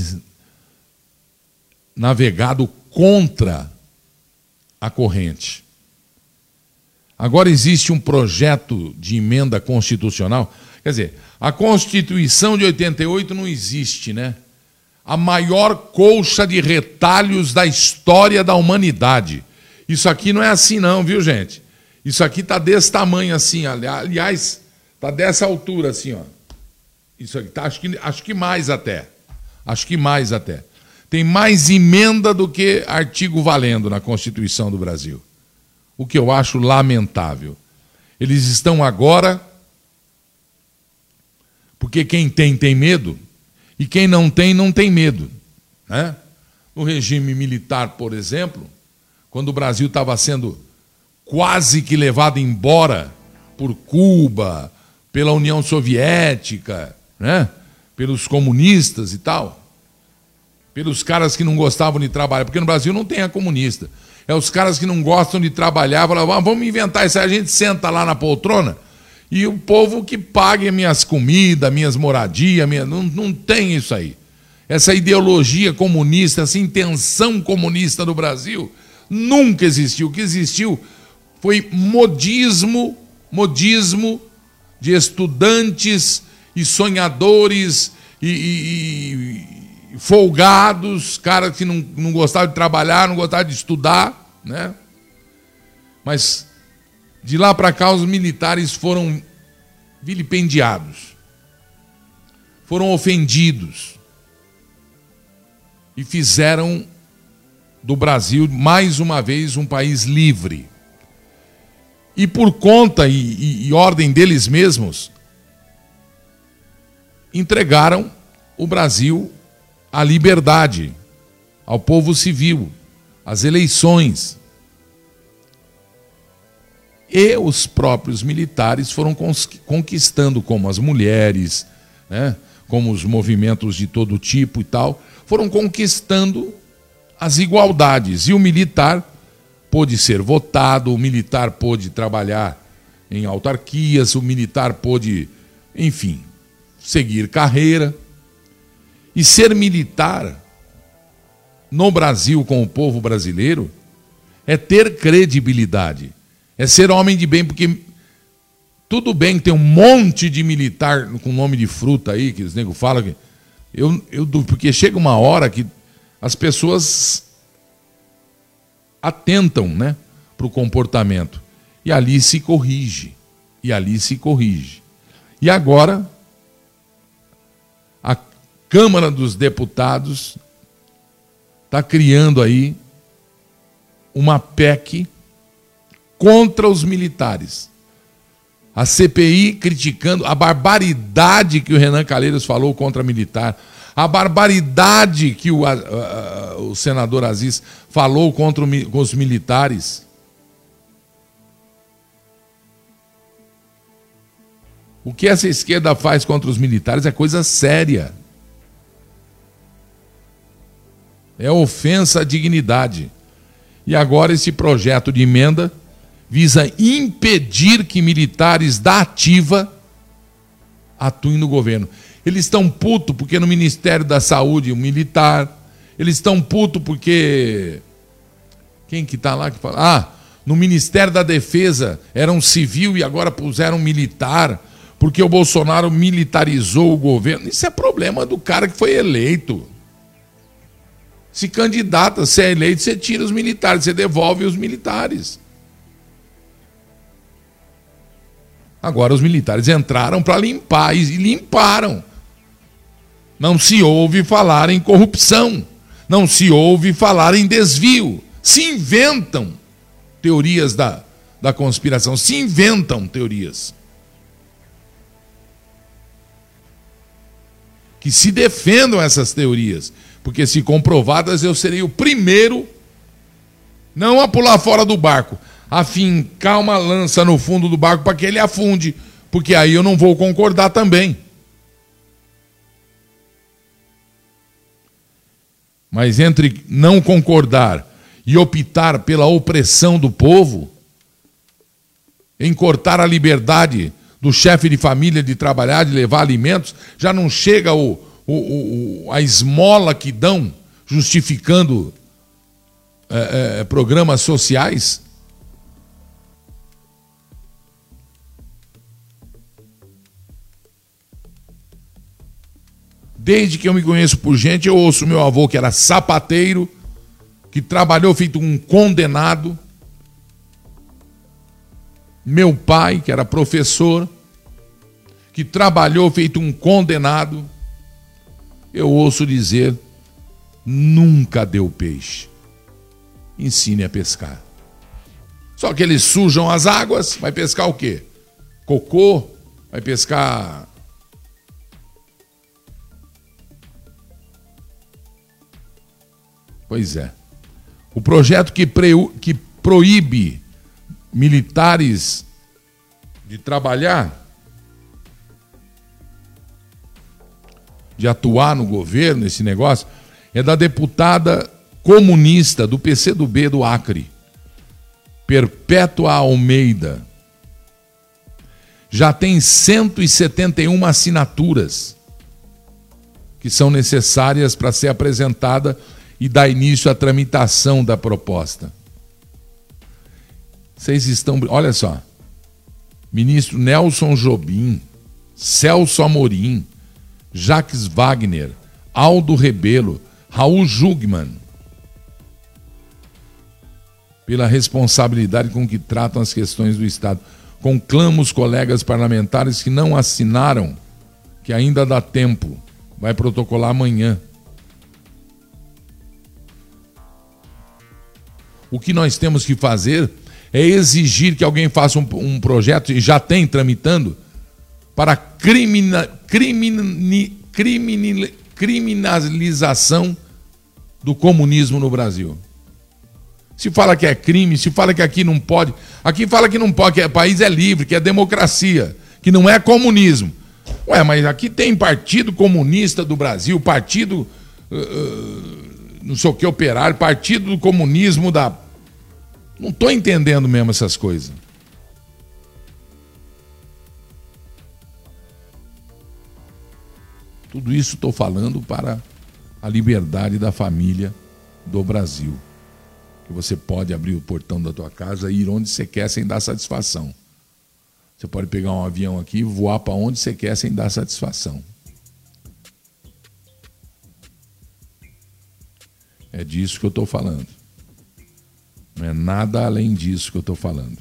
navegado contra a corrente. Agora existe um projeto de emenda constitucional. Quer dizer, a Constituição de 88 não existe, né? A maior colcha de retalhos da história da humanidade. Isso aqui não é assim, não, viu, gente? Isso aqui está desse tamanho assim, aliás, está dessa altura assim, ó. Isso aqui tá, acho que, acho que mais até. Acho que mais até. Tem mais emenda do que artigo valendo na Constituição do Brasil o que eu acho lamentável. Eles estão agora, porque quem tem, tem medo, e quem não tem, não tem medo. Né? No regime militar, por exemplo, quando o Brasil estava sendo quase que levado embora por Cuba, pela União Soviética, né? pelos comunistas e tal, pelos caras que não gostavam de trabalhar, porque no Brasil não tem a comunista. É os caras que não gostam de trabalhar, falam, ah, vamos inventar isso a gente senta lá na poltrona e o povo que pague minhas comidas, minhas moradias, minha... não, não tem isso aí. Essa ideologia comunista, essa intenção comunista do Brasil, nunca existiu. O que existiu foi modismo, modismo de estudantes e sonhadores e, e, folgados, caras que não, não gostavam de trabalhar, não gostavam de estudar, né? Mas de lá para cá os militares foram vilipendiados, foram ofendidos e fizeram do Brasil mais uma vez um país livre. e por conta e, e, e ordem deles mesmos, entregaram o Brasil à liberdade, ao povo civil, às eleições. E os próprios militares foram conquistando, como as mulheres, né, como os movimentos de todo tipo e tal, foram conquistando as igualdades. E o militar pôde ser votado, o militar pôde trabalhar em autarquias, o militar pôde, enfim, seguir carreira. E ser militar no Brasil com o povo brasileiro é ter credibilidade. É ser homem de bem, porque tudo bem que tem um monte de militar com nome de fruta aí, que os negros falam que. Eu, eu, porque chega uma hora que as pessoas atentam né, para o comportamento. E ali se corrige. E ali se corrige. E agora, a Câmara dos Deputados está criando aí uma PEC contra os militares. A CPI criticando a barbaridade que o Renan Calheiros falou contra militar, a barbaridade que o, a, a, o senador Aziz falou contra o, com os militares. O que essa esquerda faz contra os militares é coisa séria. É ofensa à dignidade. E agora esse projeto de emenda visa impedir que militares da ativa atuem no governo. Eles estão putos porque no Ministério da Saúde, um militar. Eles estão putos porque. Quem que está lá que fala? Ah, no Ministério da Defesa era um civil e agora puseram um militar, porque o Bolsonaro militarizou o governo. Isso é problema do cara que foi eleito. Se candidata, se é eleito, você tira os militares, você devolve os militares. Agora os militares entraram para limpar e limparam. Não se ouve falar em corrupção, não se ouve falar em desvio. Se inventam teorias da, da conspiração, se inventam teorias. Que se defendam essas teorias, porque se comprovadas eu serei o primeiro não a pular fora do barco, a fincar uma lança no fundo do barco para que ele afunde, porque aí eu não vou concordar também. Mas entre não concordar e optar pela opressão do povo, em cortar a liberdade do chefe de família de trabalhar, de levar alimentos, já não chega o, o, o a esmola que dão justificando é, é, programas sociais? Desde que eu me conheço por gente, eu ouço meu avô que era sapateiro, que trabalhou feito um condenado. Meu pai, que era professor, que trabalhou feito um condenado. Eu ouço dizer: nunca deu peixe. Ensine a pescar. Só que eles sujam as águas, vai pescar o quê? Cocô, vai pescar Pois é. O projeto que, que proíbe militares de trabalhar, de atuar no governo, esse negócio, é da deputada comunista do PCdoB do Acre, Perpétua Almeida. Já tem 171 assinaturas que são necessárias para ser apresentada e dá início à tramitação da proposta. Vocês estão. Olha só. Ministro Nelson Jobim, Celso Amorim, Jacques Wagner, Aldo Rebelo, Raul Jugman, pela responsabilidade com que tratam as questões do Estado. Conclamo os colegas parlamentares que não assinaram, que ainda dá tempo, vai protocolar amanhã O que nós temos que fazer é exigir que alguém faça um, um projeto, e já tem tramitando, para crimina, crimini, crimini, criminalização do comunismo no Brasil. Se fala que é crime, se fala que aqui não pode. Aqui fala que não pode, que o país é livre, que é democracia, que não é comunismo. Ué, mas aqui tem Partido Comunista do Brasil, Partido. Uh, não sei o que, operário, Partido do Comunismo da. Não estou entendendo mesmo essas coisas. Tudo isso estou falando para a liberdade da família do Brasil. Que você pode abrir o portão da tua casa e ir onde você quer sem dar satisfação. Você pode pegar um avião aqui e voar para onde você quer sem dar satisfação. É disso que eu estou falando. Não é nada além disso que eu estou falando.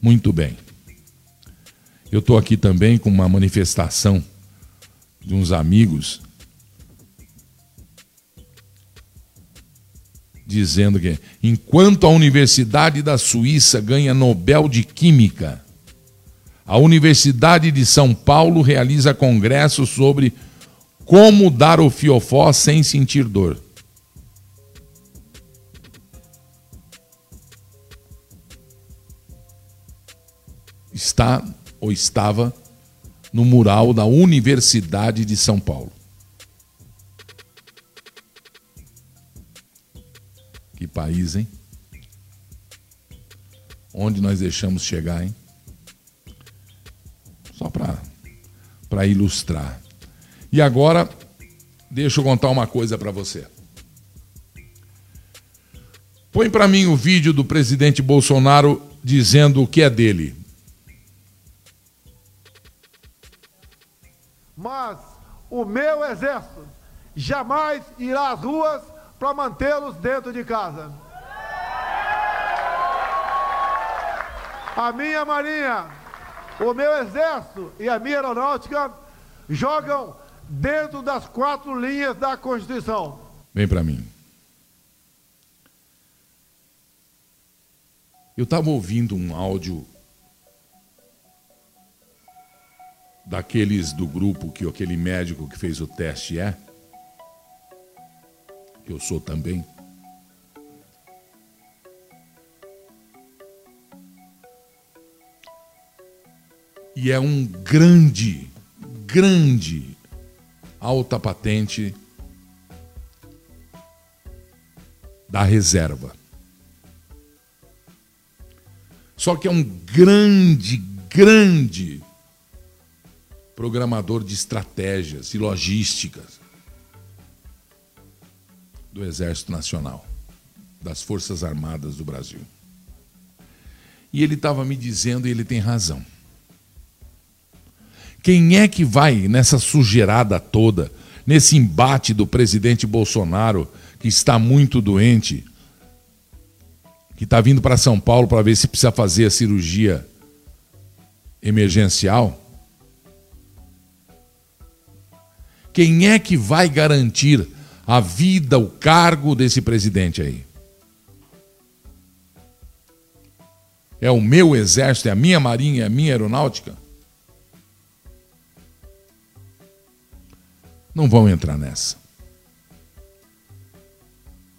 Muito bem. Eu estou aqui também com uma manifestação de uns amigos dizendo que enquanto a Universidade da Suíça ganha Nobel de Química, a Universidade de São Paulo realiza congresso sobre como dar o fiofó sem sentir dor. Está ou estava no mural da Universidade de São Paulo. Que país, hein? Onde nós deixamos chegar, hein? Só para ilustrar. E agora, deixa eu contar uma coisa para você. Põe para mim o vídeo do presidente Bolsonaro dizendo o que é dele. Mas o meu exército jamais irá às ruas para mantê-los dentro de casa. A minha marinha, o meu exército e a minha aeronáutica jogam dentro das quatro linhas da Constituição. Vem para mim. Eu estava ouvindo um áudio daqueles do grupo que aquele médico que fez o teste é, eu sou também. E é um grande, grande alta patente da reserva. Só que é um grande, grande programador de estratégias e logísticas do Exército Nacional, das Forças Armadas do Brasil. E ele estava me dizendo, e ele tem razão. Quem é que vai nessa sujeirada toda, nesse embate do presidente Bolsonaro, que está muito doente, que está vindo para São Paulo para ver se precisa fazer a cirurgia emergencial? Quem é que vai garantir a vida, o cargo desse presidente aí? É o meu exército, é a minha marinha, é a minha aeronáutica? Não vão entrar nessa.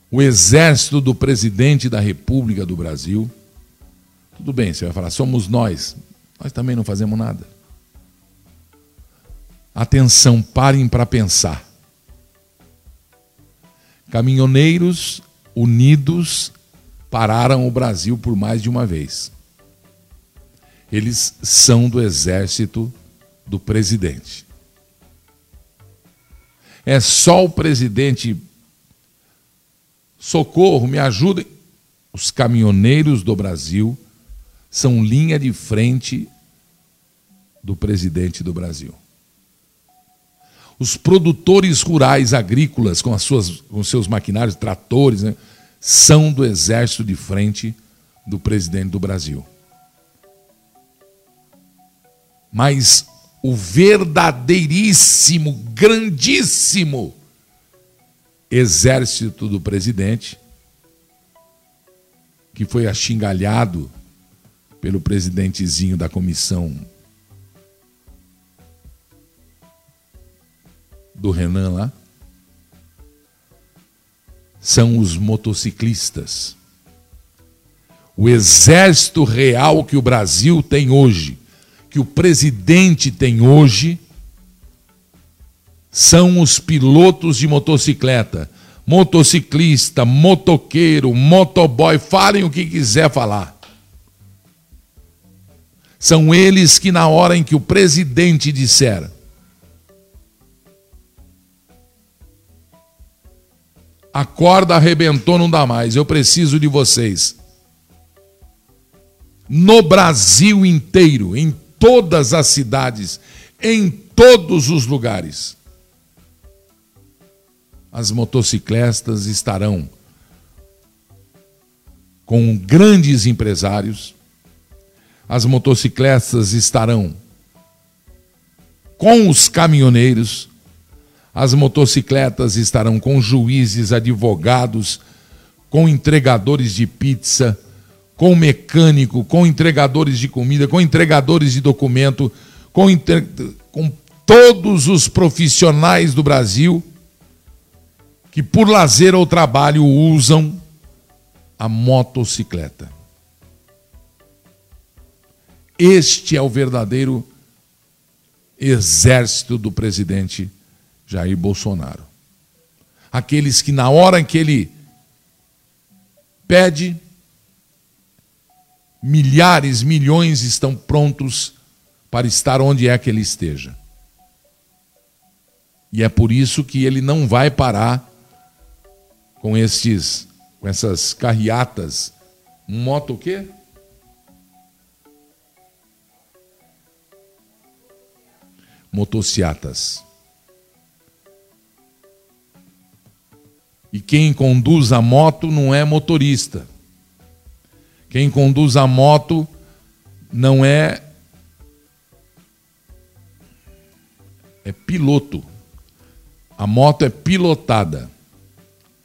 O exército do presidente da República do Brasil. Tudo bem, você vai falar, somos nós. Nós também não fazemos nada. Atenção, parem para pensar. Caminhoneiros unidos pararam o Brasil por mais de uma vez. Eles são do exército do presidente. É só o presidente. Socorro, me ajudem. Os caminhoneiros do Brasil são linha de frente do presidente do Brasil os produtores rurais agrícolas com, as suas, com seus maquinários, tratores, né, são do exército de frente do presidente do Brasil. Mas o verdadeiríssimo, grandíssimo exército do presidente que foi achingalhado pelo presidentezinho da comissão do Renan lá, são os motociclistas. O exército real que o Brasil tem hoje, que o presidente tem hoje, são os pilotos de motocicleta. Motociclista, motoqueiro, motoboy, falem o que quiser falar. São eles que, na hora em que o presidente disser, a corda arrebentou, não dá mais, eu preciso de vocês. No Brasil inteiro, em todas as cidades, em todos os lugares as motocicletas estarão com grandes empresários, as motocicletas estarão com os caminhoneiros, as motocicletas estarão com juízes, advogados, com entregadores de pizza, com mecânico, com entregadores de comida, com entregadores de documento, com, entre... com todos os profissionais do Brasil que por lazer ou trabalho usam a motocicleta. Este é o verdadeiro exército do presidente Jair Bolsonaro. Aqueles que, na hora que ele pede, milhares, milhões estão prontos para estar onde é que ele esteja. E é por isso que ele não vai parar com estes, com essas carreatas, moto o quê? Motociatas. E quem conduz a moto não é motorista. Quem conduz a moto não é é piloto. A moto é pilotada.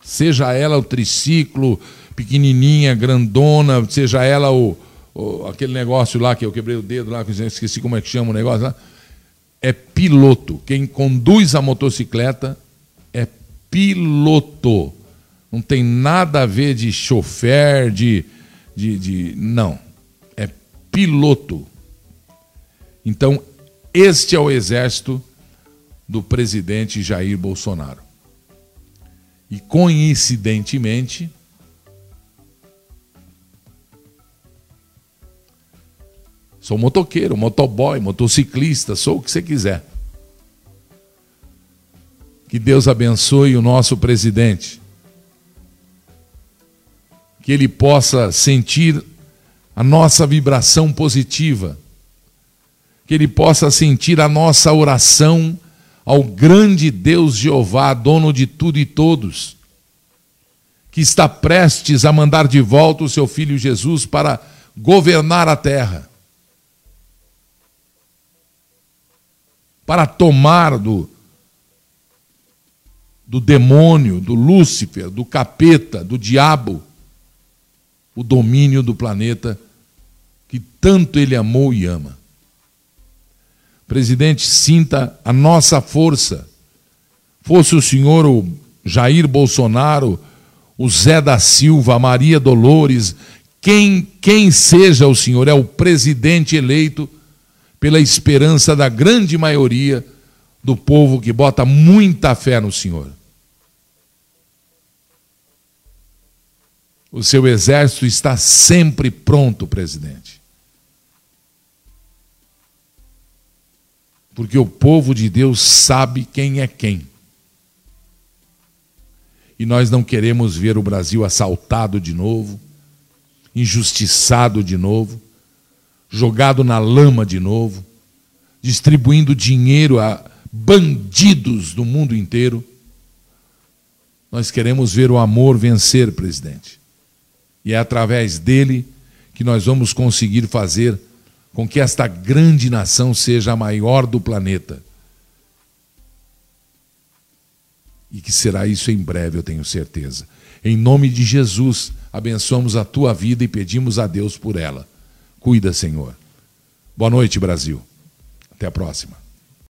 Seja ela o triciclo, pequenininha, grandona, seja ela o, o, aquele negócio lá que eu quebrei o dedo lá, que esqueci como é que chama o negócio lá. É piloto. Quem conduz a motocicleta piloto. Não tem nada a ver de chofer, de, de, de. Não. É piloto. Então, este é o exército do presidente Jair Bolsonaro. E coincidentemente, sou motoqueiro, motoboy, motociclista, sou o que você quiser. Que Deus abençoe o nosso presidente. Que ele possa sentir a nossa vibração positiva. Que ele possa sentir a nossa oração ao grande Deus Jeová, dono de tudo e todos, que está prestes a mandar de volta o seu filho Jesus para governar a terra, para tomar do, do demônio, do Lúcifer, do capeta, do diabo, o domínio do planeta que tanto ele amou e ama. Presidente, sinta a nossa força. Fosse o senhor o Jair Bolsonaro, o Zé da Silva, a Maria Dolores, quem, quem seja o senhor, é o presidente eleito pela esperança da grande maioria do povo que bota muita fé no senhor. O seu exército está sempre pronto, presidente. porque o povo de Deus sabe quem é quem. E nós não queremos ver o Brasil assaltado de novo, injustiçado de novo, jogado na lama de novo, distribuindo dinheiro a bandidos do mundo inteiro. Nós queremos ver o amor vencer, presidente. E é através dele que nós vamos conseguir fazer com que esta grande nação seja a maior do planeta. E que será isso em breve, eu tenho certeza. Em nome de Jesus, abençoamos a tua vida e pedimos a Deus por ela. Cuida, Senhor. Boa noite, Brasil. Até a próxima.